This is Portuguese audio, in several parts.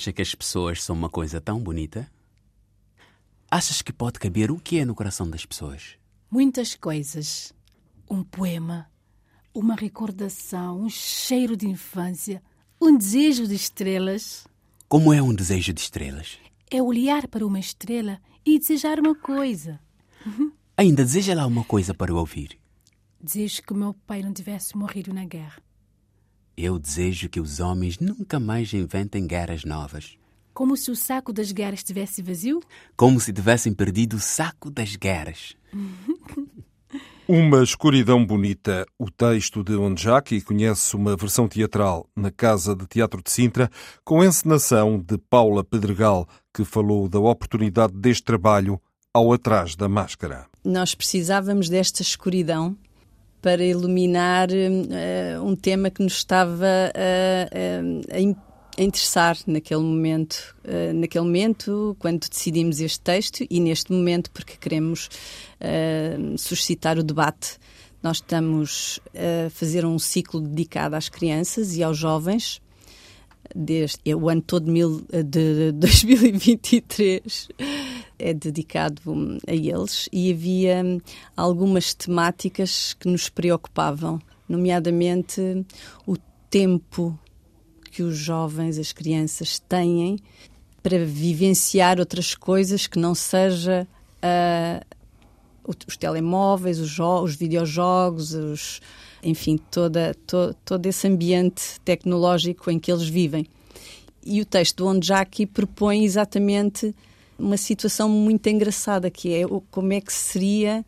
Acha que as pessoas são uma coisa tão bonita? Achas que pode caber o que é no coração das pessoas? Muitas coisas. Um poema, uma recordação, um cheiro de infância, um desejo de estrelas. Como é um desejo de estrelas? É olhar para uma estrela e desejar uma coisa. Ainda deseja lá uma coisa para ouvir. Desejo que meu pai não tivesse morrido na guerra. Eu desejo que os homens nunca mais inventem guerras novas. Como se o saco das guerras estivesse vazio? Como se tivessem perdido o saco das guerras. Uma escuridão bonita. O texto de Onjaki conhece uma versão teatral na Casa de Teatro de Sintra, com encenação de Paula Pedregal, que falou da oportunidade deste trabalho ao atrás da máscara. Nós precisávamos desta escuridão para iluminar uh, um tema que nos estava uh, a, a interessar naquele momento, uh, naquele momento quando decidimos este texto e neste momento porque queremos suscitar o debate. Nós estamos a fazer um ciclo dedicado às crianças e aos jovens desde o ano todo mil, de 2023 é dedicado a eles e havia algumas temáticas que nos preocupavam, nomeadamente o tempo que os jovens, as crianças têm para vivenciar outras coisas que não seja uh, os telemóveis, os, os videojogos, os, enfim, toda, to, todo esse ambiente tecnológico em que eles vivem. E o texto do Onjaki propõe exatamente uma situação muito engraçada, que é como é que seria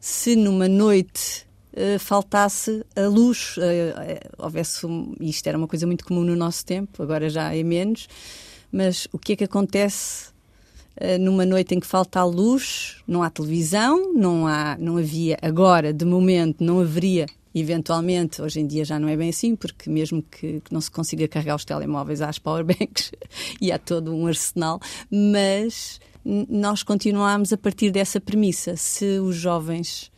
se numa noite uh, faltasse a luz, uh, uh, houvesse, um, isto era uma coisa muito comum no nosso tempo, agora já é menos, mas o que é que acontece numa noite em que falta a luz, não há televisão, não, há, não havia, agora, de momento, não haveria eventualmente, hoje em dia já não é bem assim, porque mesmo que, que não se consiga carregar os telemóveis, há as powerbanks e há todo um arsenal, mas nós continuamos a partir dessa premissa. Se os jovens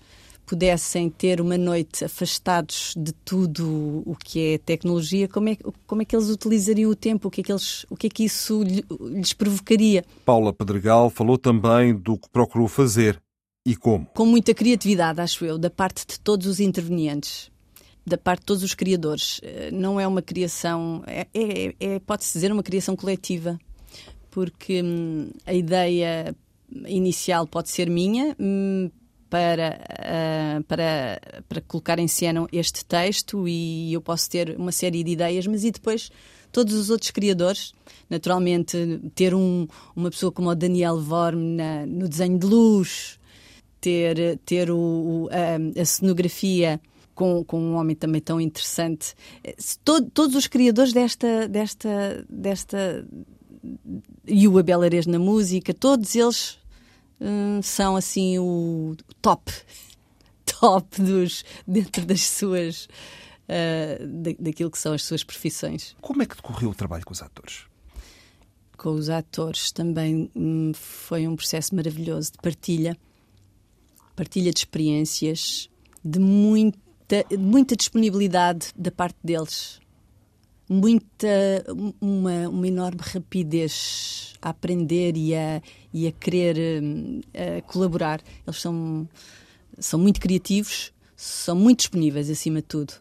pudessem ter uma noite afastados de tudo o que é tecnologia, como é, como é que eles utilizariam o tempo? O que é que, eles, o que, é que isso lhes provocaria? Paula Pedregal falou também do que procurou fazer e como? Com muita criatividade, acho eu, da parte de todos os intervenientes, da parte de todos os criadores. Eh, não é uma criação, é, é, é pode-se dizer, uma criação coletiva, porque hum, a ideia inicial pode ser minha, hum, para, uh, para, para colocar em cena este texto e eu posso ter uma série de ideias, mas e depois todos os outros criadores, naturalmente ter um, uma pessoa como o Daniel Vorm na, no desenho de luz, ter, ter o, a, a cenografia com, com, um homem também tão interessante. Todo, todos os criadores desta, desta, desta e o Abel Ares na música, todos eles hum, são assim o top, top dos, dentro das suas, uh, da, daquilo que são as suas profissões. Como é que decorreu o trabalho com os atores? Com os atores também hum, foi um processo maravilhoso de partilha partilha de experiências, de muita, muita disponibilidade da parte deles, muita uma, uma enorme rapidez a aprender e a, e a querer a colaborar. Eles são, são muito criativos, são muito disponíveis acima de tudo.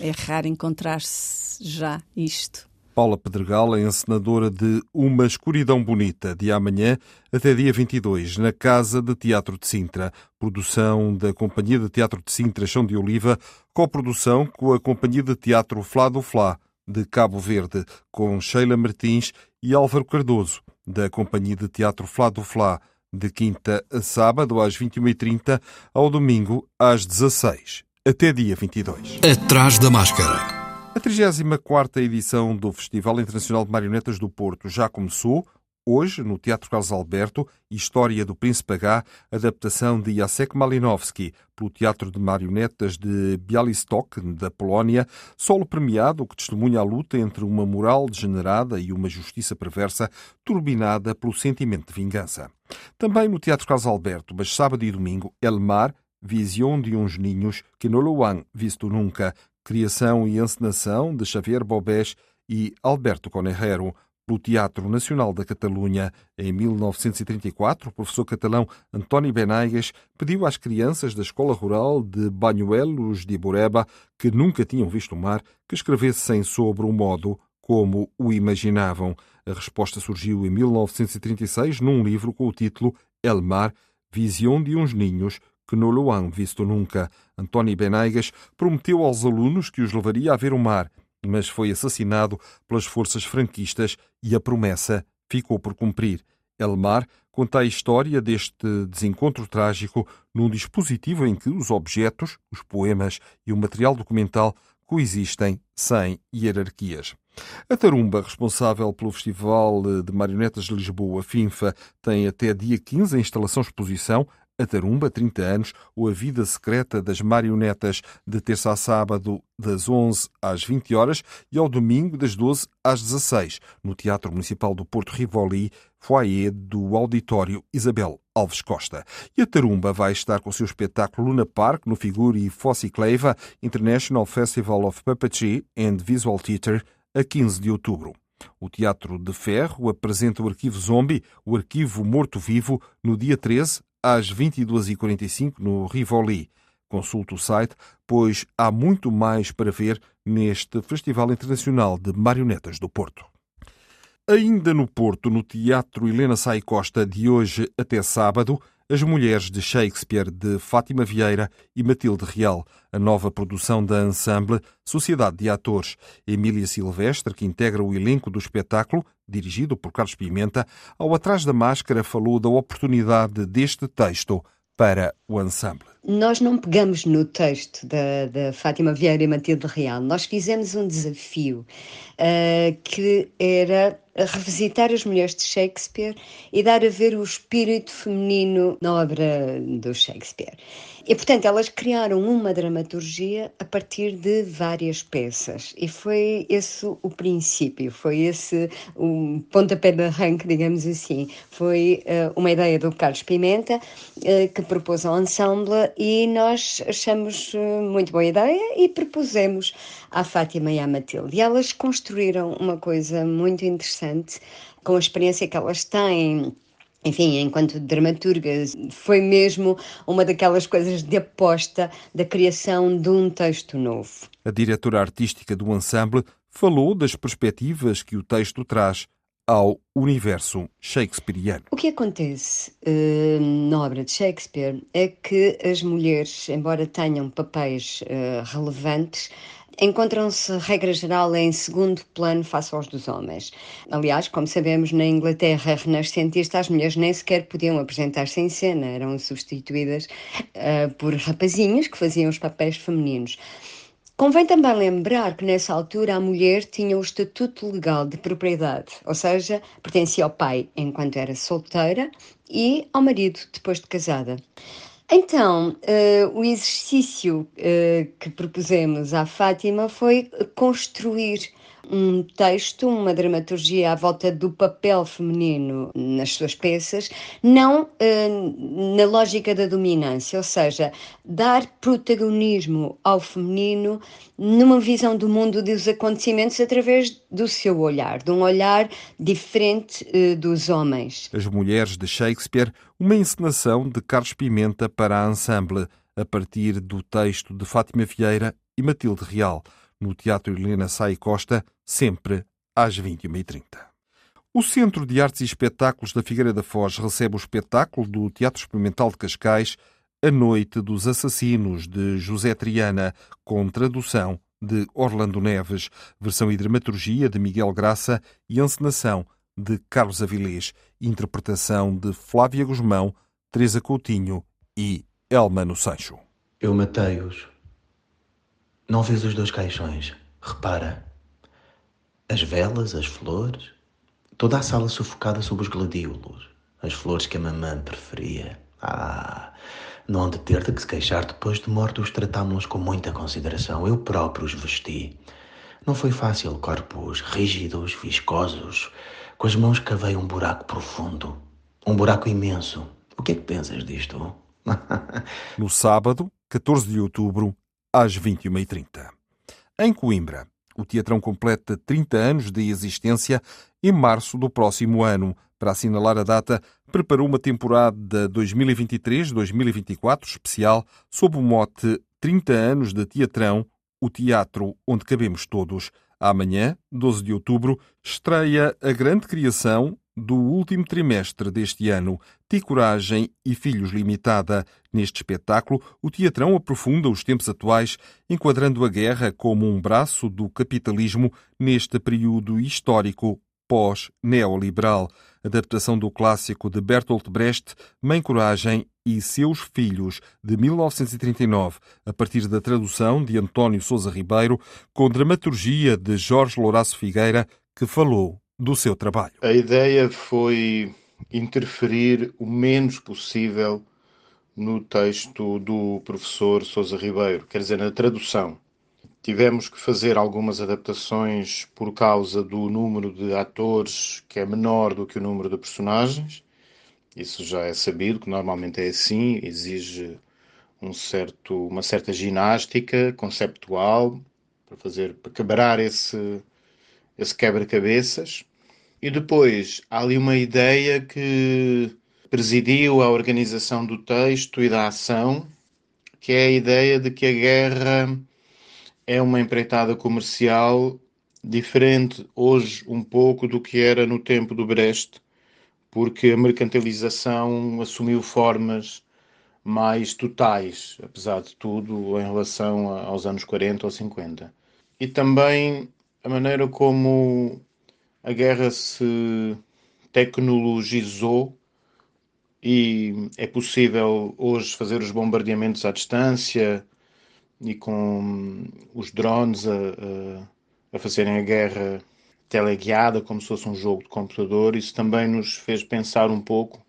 É raro encontrar-se já isto. Paula Pedregal é encenadora de Uma Escuridão Bonita, de amanhã até dia 22, na Casa de Teatro de Sintra. Produção da Companhia de Teatro de Sintra Chão de Oliva, coprodução com a Companhia de Teatro Flá do Flá, de Cabo Verde, com Sheila Martins e Álvaro Cardoso, da Companhia de Teatro Flá do Flá, de quinta a sábado às 21h30, ao domingo às 16 até dia 22. Atrás da máscara. A 34ª edição do Festival Internacional de Marionetas do Porto já começou. Hoje, no Teatro Carlos Alberto, História do Príncipe H, adaptação de Jacek Malinowski pelo Teatro de Marionetas de Bialystok, da Polónia, solo premiado que testemunha a luta entre uma moral degenerada e uma justiça perversa turbinada pelo sentimento de vingança. Também no Teatro Carlos Alberto, mas sábado e domingo, Elmar, Visão de uns Ninhos que não lo han visto nunca, criação e encenação de Xavier Bobés e Alberto Conejero, pelo Teatro Nacional da Catalunha. Em 1934, o professor catalão António Benaigas pediu às crianças da Escola Rural de Banhuelos de Iboreba, que nunca tinham visto o mar, que escrevessem sobre o modo como o imaginavam. A resposta surgiu em 1936 num livro com o título El Mar, Visão de uns Ninhos, que não lo han visto nunca. António Benaigas prometeu aos alunos que os levaria a ver o mar, mas foi assassinado pelas forças franquistas e a promessa ficou por cumprir. Elmar conta a história deste desencontro trágico num dispositivo em que os objetos, os poemas e o material documental coexistem sem hierarquias. A Tarumba, responsável pelo Festival de Marionetas de Lisboa, FINFA, tem até dia 15 a instalação-exposição a Tarumba, 30 anos, ou A Vida Secreta das Marionetas, de terça a sábado, das 11 às 20 horas e ao domingo, das 12 às 16, no Teatro Municipal do Porto Rivoli, foyer do Auditório Isabel Alves Costa. E a Tarumba vai estar com o seu espetáculo Luna Park no Figuri Fossicleva International Festival of Puppetry and Visual Theatre a 15 de outubro. O Teatro de Ferro apresenta o Arquivo Zombie, o Arquivo Morto-Vivo, no dia 13, às 22h45 no Rivoli. Consulte o site, pois há muito mais para ver neste Festival Internacional de Marionetas do Porto. Ainda no Porto, no Teatro Helena Sai Costa, de hoje até sábado, as Mulheres de Shakespeare, de Fátima Vieira e Matilde Real, a nova produção da Ensemble Sociedade de Atores. Emília Silvestre, que integra o elenco do espetáculo, dirigido por Carlos Pimenta, ao Atrás da Máscara falou da oportunidade deste texto para o ensemble. Nós não pegamos no texto da, da Fátima Vieira e Matilde Real, nós fizemos um desafio uh, que era revisitar as mulheres de Shakespeare e dar a ver o espírito feminino na obra do Shakespeare. E, portanto, elas criaram uma dramaturgia a partir de várias peças. E foi esse o princípio, foi esse o pontapé de arranque, digamos assim. Foi uh, uma ideia do Carlos Pimenta uh, que propôs ao ensemble e nós achamos uh, muito boa ideia e propusemos à Fátima e à Matilde. E elas construíram uma coisa muito interessante com a experiência que elas têm enfim, enquanto dramaturgas, foi mesmo uma daquelas coisas de aposta da criação de um texto novo. A diretora artística do ensemble falou das perspectivas que o texto traz ao universo shakespeariano. O que acontece uh, na obra de Shakespeare é que as mulheres, embora tenham papéis uh, relevantes, encontram-se, regra geral, em segundo plano face aos dos homens. Aliás, como sabemos, na Inglaterra renascentista, as mulheres nem sequer podiam apresentar-se em cena, eram substituídas uh, por rapazinhos que faziam os papéis femininos. Convém também lembrar que nessa altura a mulher tinha o estatuto legal de propriedade, ou seja, pertencia ao pai enquanto era solteira e ao marido depois de casada. Então, uh, o exercício uh, que propusemos à Fátima foi construir um texto, uma dramaturgia à volta do papel feminino nas suas peças, não uh, na lógica da dominância, ou seja, dar protagonismo ao feminino numa visão do mundo dos acontecimentos através do seu olhar, de um olhar diferente uh, dos homens. As Mulheres de Shakespeare, uma encenação de Carlos Pimenta para a ensemble, a partir do texto de Fátima Vieira e Matilde Real no Teatro Helena Sai Costa, sempre às 21h30. O Centro de Artes e Espetáculos da Figueira da Foz recebe o espetáculo do Teatro Experimental de Cascais, A Noite dos Assassinos, de José Triana, com tradução de Orlando Neves, versão e dramaturgia de Miguel Graça e encenação de Carlos Avilés. interpretação de Flávia Guzmão, Teresa Coutinho e Elmano Sancho. Eu matei-os. Não vês os dois caixões? Repara. As velas, as flores, toda a sala sufocada sob os gladiolos. As flores que a mamã preferia. Ah, não hão de ter de que se queixar depois de mortos tratámos-los com muita consideração. Eu próprio os vesti. Não foi fácil, corpos rígidos, viscosos. Com as mãos cavei um buraco profundo. Um buraco imenso. O que é que pensas disto? no sábado, 14 de outubro, às 21h30. Em Coimbra, o Teatrão completa 30 anos de existência em março do próximo ano. Para assinalar a data, preparou uma temporada 2023-2024 especial sob o mote 30 anos de Teatrão, o teatro onde cabemos todos. Amanhã, 12 de outubro, estreia a grande criação do último trimestre deste ano, Ticoragem e Filhos Limitada. Neste espetáculo, o teatrão aprofunda os tempos atuais, enquadrando a guerra como um braço do capitalismo neste período histórico pós-neoliberal. Adaptação do clássico de Bertolt Brecht, Mãe Coragem e Seus Filhos, de 1939, a partir da tradução de António Sousa Ribeiro, com dramaturgia de Jorge Louraço Figueira, que falou do seu trabalho. A ideia foi interferir o menos possível no texto do professor Sousa Ribeiro, quer dizer, na tradução. Tivemos que fazer algumas adaptações por causa do número de atores que é menor do que o número de personagens. Isso já é sabido que normalmente é assim, exige um certo, uma certa ginástica conceptual para fazer para quebrar esse esse quebra-cabeças e depois há ali uma ideia que presidiu a organização do texto e da ação, que é a ideia de que a guerra é uma empreitada comercial diferente hoje um pouco do que era no tempo do Brest, porque a mercantilização assumiu formas mais totais, apesar de tudo, em relação aos anos 40 ou 50. E também a maneira como a guerra se tecnologizou e é possível hoje fazer os bombardeamentos à distância e com os drones a, a, a fazerem a guerra teleguiada como se fosse um jogo de computador. Isso também nos fez pensar um pouco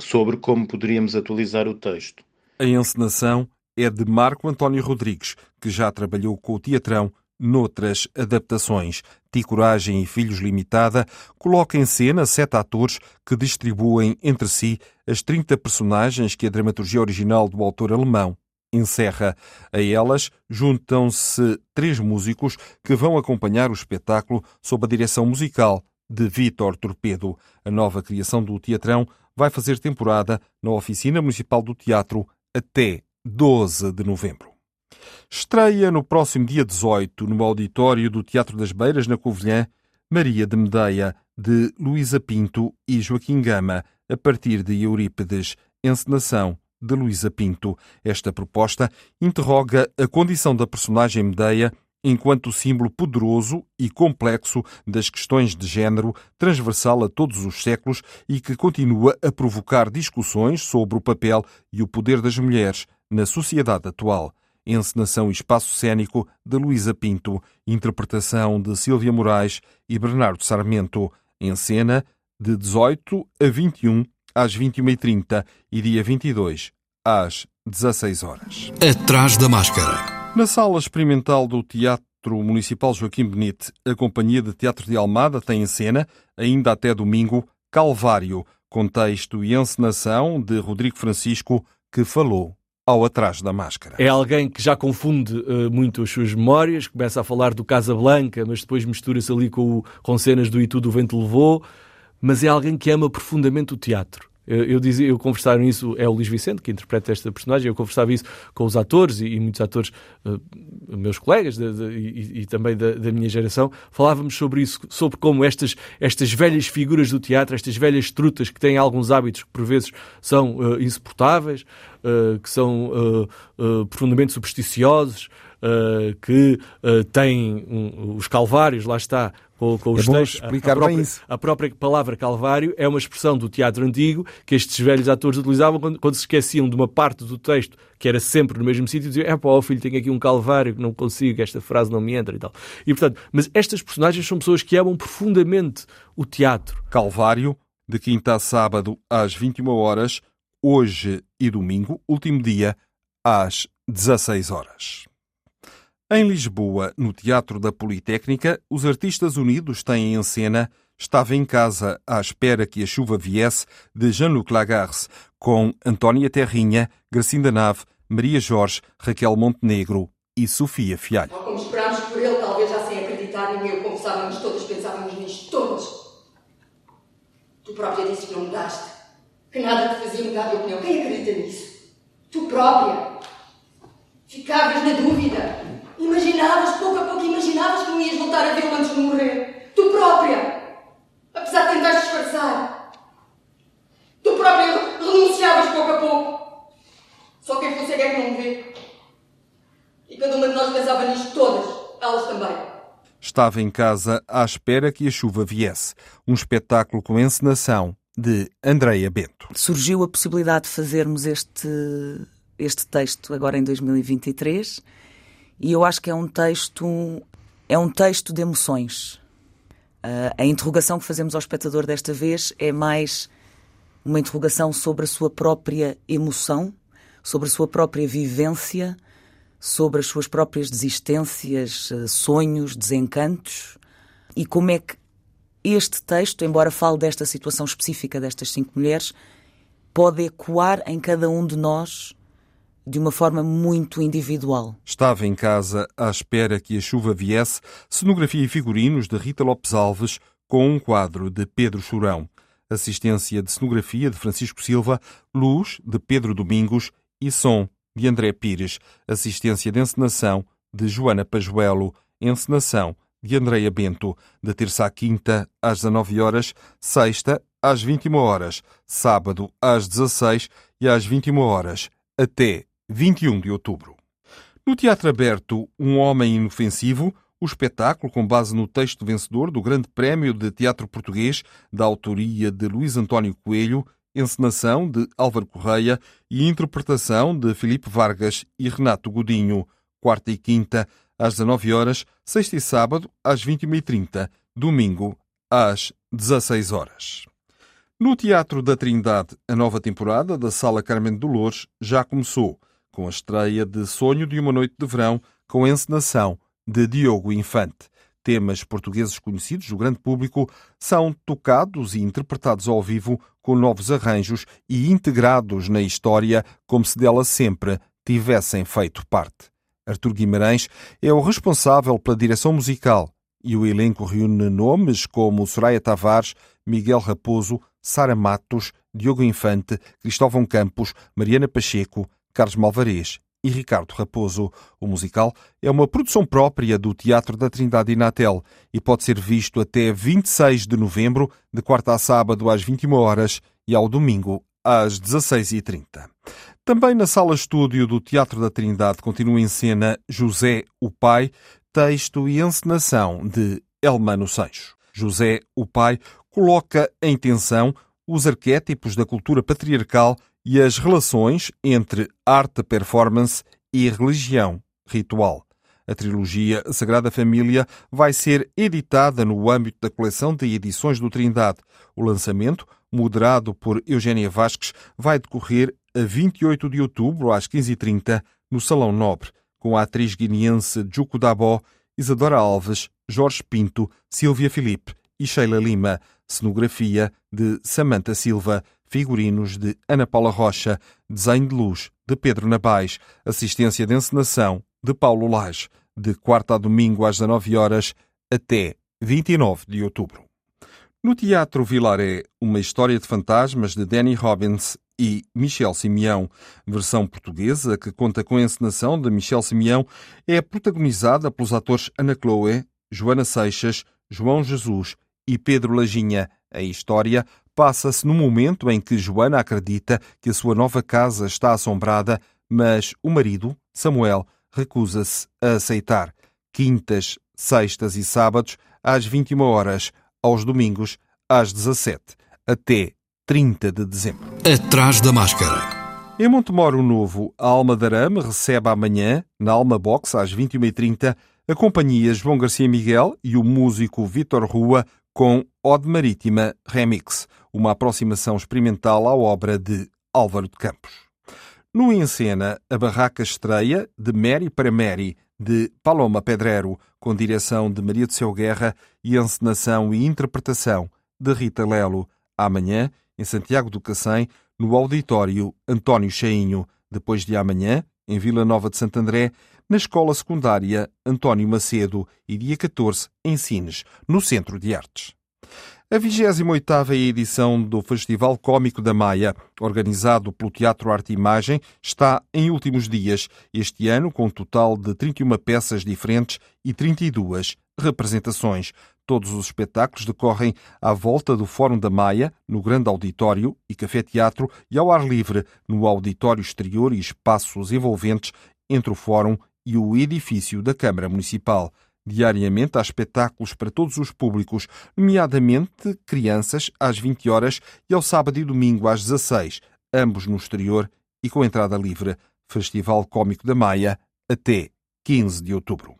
sobre como poderíamos atualizar o texto. A encenação é de Marco António Rodrigues, que já trabalhou com o teatrão noutras adaptações. Ticoragem e Filhos Limitada coloca em cena sete atores que distribuem entre si as 30 personagens que a dramaturgia original do autor alemão encerra. A elas juntam-se três músicos que vão acompanhar o espetáculo sob a direção musical de Vítor Torpedo. A nova criação do Teatrão vai fazer temporada na Oficina Municipal do Teatro até 12 de novembro. Estreia no próximo dia 18, no auditório do Teatro das Beiras, na Covilhã, Maria de Medeia, de Luísa Pinto e Joaquim Gama, a partir de Eurípides, encenação de Luísa Pinto. Esta proposta interroga a condição da personagem Medeia enquanto símbolo poderoso e complexo das questões de género, transversal a todos os séculos e que continua a provocar discussões sobre o papel e o poder das mulheres na sociedade atual encenação e espaço cênico de Luísa Pinto, interpretação de Silvia Moraes e Bernardo Sarmento, em cena de 18 a 21 às 21h30 e dia 22 às 16 horas. Atrás da máscara. Na sala experimental do Teatro Municipal Joaquim Benite, a Companhia de Teatro de Almada tem em cena, ainda até domingo, Calvário, com texto e encenação de Rodrigo Francisco, que falou ao atrás da máscara. É alguém que já confunde uh, muito as suas memórias, começa a falar do Casablanca, mas depois mistura-se ali com, o, com cenas do E Tudo o Vento Levou, mas é alguém que ama profundamente o teatro. Eu, dizia, eu conversava isso, é o Luís Vicente que interpreta esta personagem, eu conversava isso com os atores e, e muitos atores, uh, meus colegas de, de, e, e, também da, da, minha geração, falávamos sobre isso, sobre como estas, estas velhas figuras do teatro, estas velhas trutas que têm alguns hábitos que por vezes são uh, insuportáveis, uh, que são profundamente supersticiosos, que têm um, os calvários, lá está, com, com os é textos. a, a, própria, bem isso. a própria palavra Calvário é uma expressão do teatro antigo que estes velhos atores utilizavam quando, quando se esqueciam de uma parte do texto que era sempre no mesmo sítio e diziam: É pá, ó filho, tenho aqui um Calvário que não consigo, esta frase não me entra e tal. E portanto, mas estas personagens são pessoas que amam profundamente o teatro. Calvário, de quinta a sábado às 21 horas, hoje e domingo, último dia, às 16 horas. Em Lisboa, no Teatro da Politécnica, os artistas unidos têm em cena Estava em casa à espera que a chuva viesse de Jean-Luc Lagarce, com Antónia Terrinha, Gracinda Nave, Maria Jorge, Raquel Montenegro e Sofia Fialho. Como esperámos por ele, talvez já sem acreditar, nem eu confessávamos todas, pensávamos nisto, todas. Tu própria disse que não mudaste, que nada te fazia mudar de opinião. Quem acredita nisso? Tu própria. Ficavas na dúvida. Imaginavas, pouco a pouco, imaginavas que não ias voltar a vê-lo antes de morrer. Tu própria. Apesar de tentar disfarçar. Tu própria renunciavas pouco a pouco. Só quem fosse é que não me vê. E cada uma de nós pensava nisto todas. Elas também. Estava em casa à espera que a chuva viesse. Um espetáculo com encenação de Andreia Bento. Surgiu a possibilidade de fazermos este, este texto agora em 2023 e eu acho que é um texto é um texto de emoções. Uh, a interrogação que fazemos ao espectador desta vez é mais uma interrogação sobre a sua própria emoção, sobre a sua própria vivência, sobre as suas próprias desistências, uh, sonhos, desencantos e como é que este texto, embora fale desta situação específica destas cinco mulheres, pode ecoar em cada um de nós de uma forma muito individual. Estava em casa à espera que a chuva viesse, cenografia e figurinos de Rita Lopes Alves, com um quadro de Pedro Churão, assistência de cenografia de Francisco Silva, luz de Pedro Domingos e som de André Pires, assistência de encenação de Joana Pajuelo, encenação de Andreia Bento, de terça à quinta às 19 horas, sexta às 21 horas, sábado às 16 e às 21 horas, até 21 de outubro. No Teatro Aberto, Um Homem Inofensivo, o espetáculo, com base no texto vencedor do Grande Prémio de Teatro Português, da autoria de Luís António Coelho, encenação de Álvaro Correia e interpretação de Filipe Vargas e Renato Godinho, quarta e quinta, às 19 horas, sexta e sábado, às 21h30, domingo, às 16 horas. No Teatro da Trindade, a nova temporada da Sala Carmen Dolores já começou com a estreia de Sonho de uma Noite de Verão, com a encenação de Diogo Infante. Temas portugueses conhecidos do grande público são tocados e interpretados ao vivo com novos arranjos e integrados na história como se dela sempre tivessem feito parte. Artur Guimarães é o responsável pela direção musical e o elenco reúne nomes como Soraya Tavares, Miguel Raposo, Sara Matos, Diogo Infante, Cristóvão Campos, Mariana Pacheco, Carlos Malvarez e Ricardo Raposo. O musical é uma produção própria do Teatro da Trindade Inatel e pode ser visto até 26 de novembro, de quarta a sábado às 21 horas e ao domingo às 16h30. Também na sala estúdio do Teatro da Trindade continua em cena José o Pai, texto e encenação de Elmano Seixo. José o Pai coloca em tensão os arquétipos da cultura patriarcal e as relações entre arte performance e religião ritual. A trilogia Sagrada Família vai ser editada no âmbito da coleção de edições do Trindade. O lançamento, moderado por Eugénia Vasques, vai decorrer a 28 de outubro, às 15h30, no Salão Nobre, com a atriz guineense Juco Dabó, Isadora Alves, Jorge Pinto, Silvia Filipe e Sheila Lima. Cenografia de Samanta Silva figurinos de Ana Paula Rocha, desenho de luz de Pedro Nabais, assistência de encenação de Paulo Lage, de quarta a domingo às 19 horas até 29 de outubro. No Teatro Vilaré, uma história de fantasmas de Danny Robbins e Michel Simeão, versão portuguesa que conta com a encenação de Michel Simeão, é protagonizada pelos atores Ana Chloe, Joana Seixas, João Jesus e Pedro Lajinha. A história passa-se no momento em que Joana acredita que a sua nova casa está assombrada, mas o marido, Samuel, recusa-se a aceitar. Quintas, sextas e sábados, às 21 horas, aos domingos, às 17, até 30 de dezembro. Atrás da máscara. Em Montemoro Novo, a Alma Darame recebe amanhã, na Alma Box, às 21h30, a companhia João Garcia Miguel e o músico Vitor Rua com Ode Marítima Remix, uma aproximação experimental à obra de Álvaro de Campos. No Encena, a barraca estreia de Mary para Mary, de Paloma Pedrero, com direção de Maria de Seu Guerra e encenação e interpretação de Rita Lelo. Amanhã, em Santiago do Cacém, no auditório António Cheinho, depois de amanhã, em Vila Nova de Santo André, na Escola Secundária António Macedo e dia 14 em Sines, no Centro de Artes. A 28ª edição do Festival Cómico da Maia, organizado pelo Teatro Arte e Imagem, está em últimos dias, este ano com um total de 31 peças diferentes e 32 representações. Todos os espetáculos decorrem à volta do Fórum da Maia, no Grande Auditório e Café Teatro, e ao ar livre, no auditório exterior e espaços envolventes entre o Fórum e o edifício da Câmara Municipal. Diariamente há espetáculos para todos os públicos, nomeadamente crianças, às 20 horas e ao sábado e domingo às 16, ambos no exterior e com entrada livre. Festival Cómico da Maia até 15 de outubro.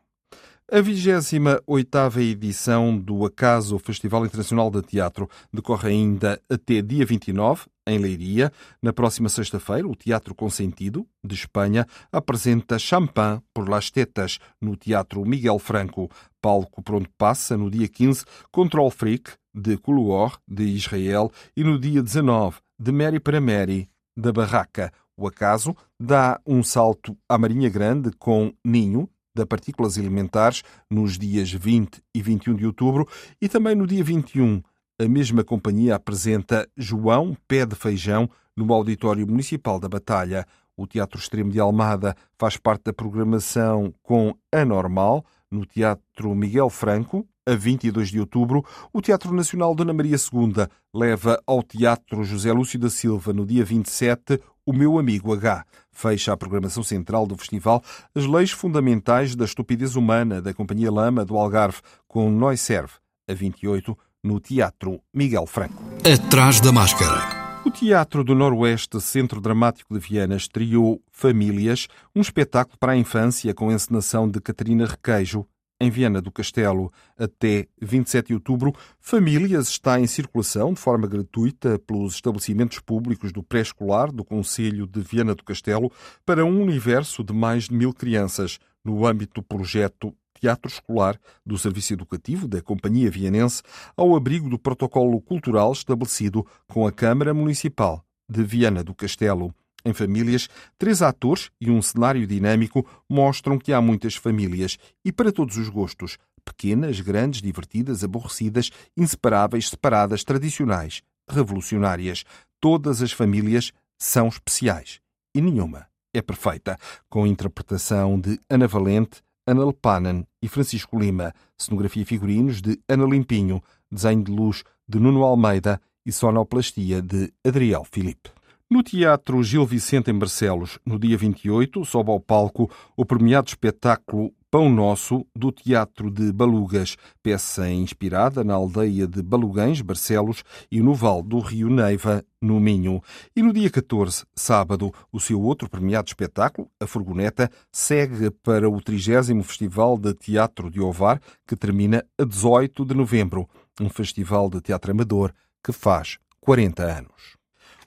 A 28ª edição do Acaso Festival Internacional de Teatro decorre ainda até dia 29, em Leiria. Na próxima sexta-feira, o Teatro Consentido, de Espanha, apresenta Champagne por Las Tetas, no Teatro Miguel Franco. Palco pronto passa, no dia 15, Control Freak, de Couloir, de Israel, e no dia 19, de Mary para Mary, da Barraca. O Acaso dá um salto à Marinha Grande com Ninho, da Partículas Elementares nos dias 20 e 21 de outubro e também no dia 21. A mesma companhia apresenta João Pé de Feijão no Auditório Municipal da Batalha. O Teatro Extremo de Almada faz parte da programação com Anormal, no Teatro Miguel Franco, a 22 de outubro, o Teatro Nacional Dona Maria II leva ao Teatro José Lúcio da Silva, no dia 27, o Meu Amigo H. Fecha a programação central do festival As Leis Fundamentais da Estupidez Humana, da Companhia Lama do Algarve, com Nós Serve, a 28, no Teatro Miguel Franco. Atrás da Máscara. O Teatro do Noroeste Centro Dramático de Viana estreou Famílias, um espetáculo para a infância com encenação de Catarina Requeijo, em Viana do Castelo. Até 27 de outubro, Famílias está em circulação de forma gratuita pelos estabelecimentos públicos do pré-escolar do Conselho de Viana do Castelo para um universo de mais de mil crianças, no âmbito do projeto Teatro Escolar do Serviço Educativo da Companhia Vianense, ao abrigo do protocolo cultural estabelecido com a Câmara Municipal de Viana do Castelo. Em famílias, três atores e um cenário dinâmico mostram que há muitas famílias e para todos os gostos. Pequenas, grandes, divertidas, aborrecidas, inseparáveis, separadas, tradicionais, revolucionárias. Todas as famílias são especiais e nenhuma é perfeita, com interpretação de Ana Valente, Ana Lepanen e Francisco Lima, cenografia e figurinos de Ana Limpinho, desenho de luz de Nuno Almeida e sonoplastia de Adriel Filipe. No Teatro Gil Vicente em Barcelos, no dia 28, sobe ao palco o premiado espetáculo Pão Nosso, do Teatro de Balugas, peça inspirada na aldeia de Balugães, Barcelos, e no Val do Rio Neiva, no Minho. E no dia 14, sábado, o seu outro premiado espetáculo, A Furgoneta, segue para o 30 Festival de Teatro de Ovar, que termina a 18 de novembro, um festival de teatro amador que faz 40 anos.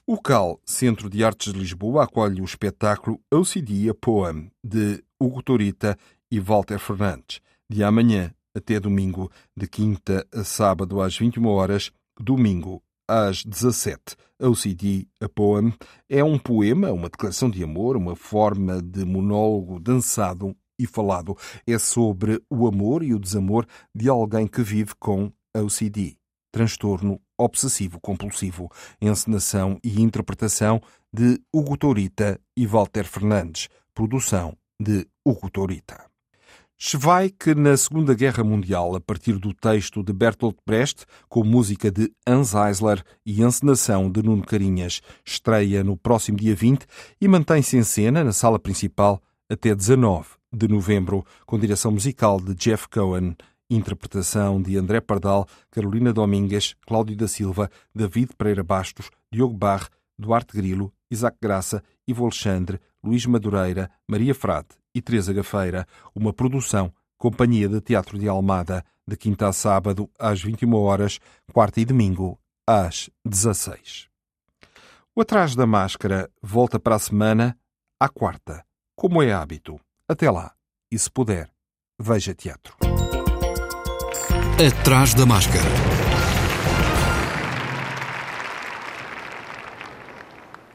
O CAL, Centro de Artes de Lisboa, acolhe o espetáculo OCD A Poem, de Hugo Torita e Walter Fernandes, de amanhã até domingo, de quinta a sábado às 21 horas, domingo às 17. OCD A Poem é um poema, uma declaração de amor, uma forma de monólogo dançado e falado. É sobre o amor e o desamor de alguém que vive com OCD transtorno obsessivo-compulsivo, encenação e interpretação de Hugo Torita e Walter Fernandes, produção de Hugo Torita. Schweik na Segunda Guerra Mundial, a partir do texto de Bertolt Brecht, com música de Hans Eisler e encenação de Nuno Carinhas, estreia no próximo dia 20 e mantém-se em cena na sala principal até 19 de novembro, com direção musical de Jeff Cohen Interpretação de André Pardal, Carolina Domingues, Cláudio da Silva, David Pereira Bastos, Diogo Barre, Duarte Grilo, Isaac Graça, Ivo Alexandre, Luís Madureira, Maria Frade e Teresa Gafeira. Uma produção Companhia de Teatro de Almada, de quinta a sábado às 21 horas, quarta e domingo às 16. O Atrás da Máscara volta para a semana à quarta, como é hábito. Até lá, e se puder, veja teatro. Atrás da Máscara.